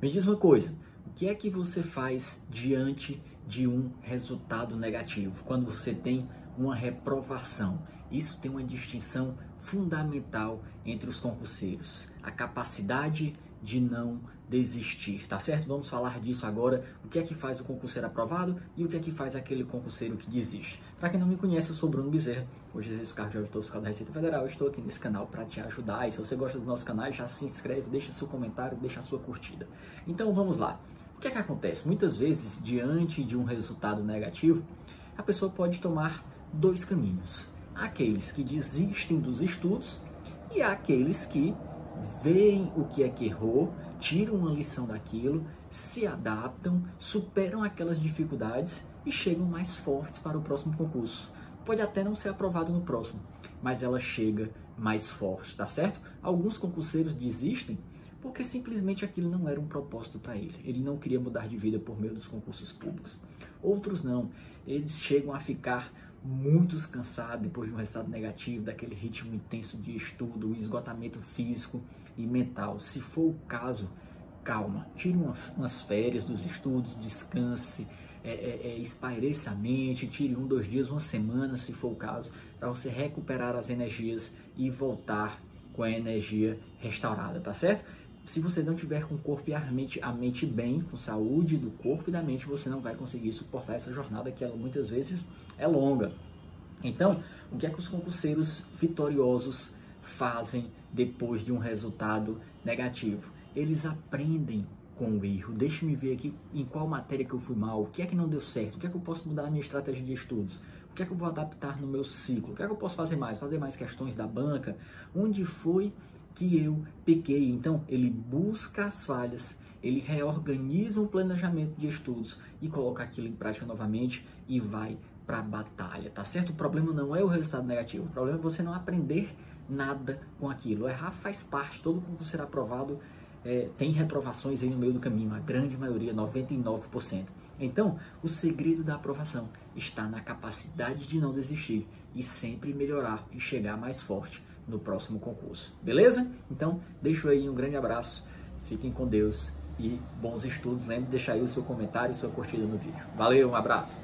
Me diz uma coisa, o que é que você faz diante de um resultado negativo, quando você tem uma reprovação? Isso tem uma distinção fundamental entre os concurseiros, a capacidade de não desistir, tá certo? Vamos falar disso agora, o que é que faz o concurseiro aprovado e o que é que faz aquele concurseiro que desiste. Para quem não me conhece, eu sou Bruno Bezerra, hoje exerço cargo de auditor fiscal da Receita Federal, eu estou aqui nesse canal para te ajudar e se você gosta do nosso canal, já se inscreve, deixa seu comentário, deixa sua curtida. Então vamos lá, o que é que acontece? Muitas vezes, diante de um resultado negativo, a pessoa pode tomar dois caminhos. Aqueles que desistem dos estudos e aqueles que veem o que é que errou, tiram uma lição daquilo, se adaptam, superam aquelas dificuldades e chegam mais fortes para o próximo concurso. Pode até não ser aprovado no próximo, mas ela chega mais forte, tá certo? Alguns concurseiros desistem porque simplesmente aquilo não era um propósito para ele. Ele não queria mudar de vida por meio dos concursos públicos. Outros não. Eles chegam a ficar muito cansados depois de um resultado negativo, daquele ritmo intenso de estudo, esgotamento físico e mental. Se for o caso, calma, tire umas férias dos estudos, descanse, é, é, é, a mente, tire um, dois dias, uma semana, se for o caso, para você recuperar as energias e voltar com a energia restaurada, tá certo? Se você não tiver com o corpo e a mente, a mente bem, com saúde do corpo e da mente, você não vai conseguir suportar essa jornada que ela muitas vezes é longa. Então, o que é que os concurseiros vitoriosos fazem depois de um resultado negativo? Eles aprendem com o erro. Deixe-me ver aqui em qual matéria que eu fui mal, o que é que não deu certo, o que é que eu posso mudar na minha estratégia de estudos, o que é que eu vou adaptar no meu ciclo, o que é que eu posso fazer mais, fazer mais questões da banca, onde foi que eu peguei. Então, ele busca as falhas, ele reorganiza um planejamento de estudos e coloca aquilo em prática novamente e vai para a batalha, tá certo? O problema não é o resultado negativo, o problema é você não aprender nada com aquilo. Errar faz parte, todo concurso será aprovado, é, tem reprovações aí no meio do caminho, a grande maioria, 99%. Então, o segredo da aprovação está na capacidade de não desistir e sempre melhorar e chegar mais forte no próximo concurso. Beleza? Então, deixo aí um grande abraço, fiquem com Deus e bons estudos. Lembre de deixar aí o seu comentário e sua curtida no vídeo. Valeu, um abraço!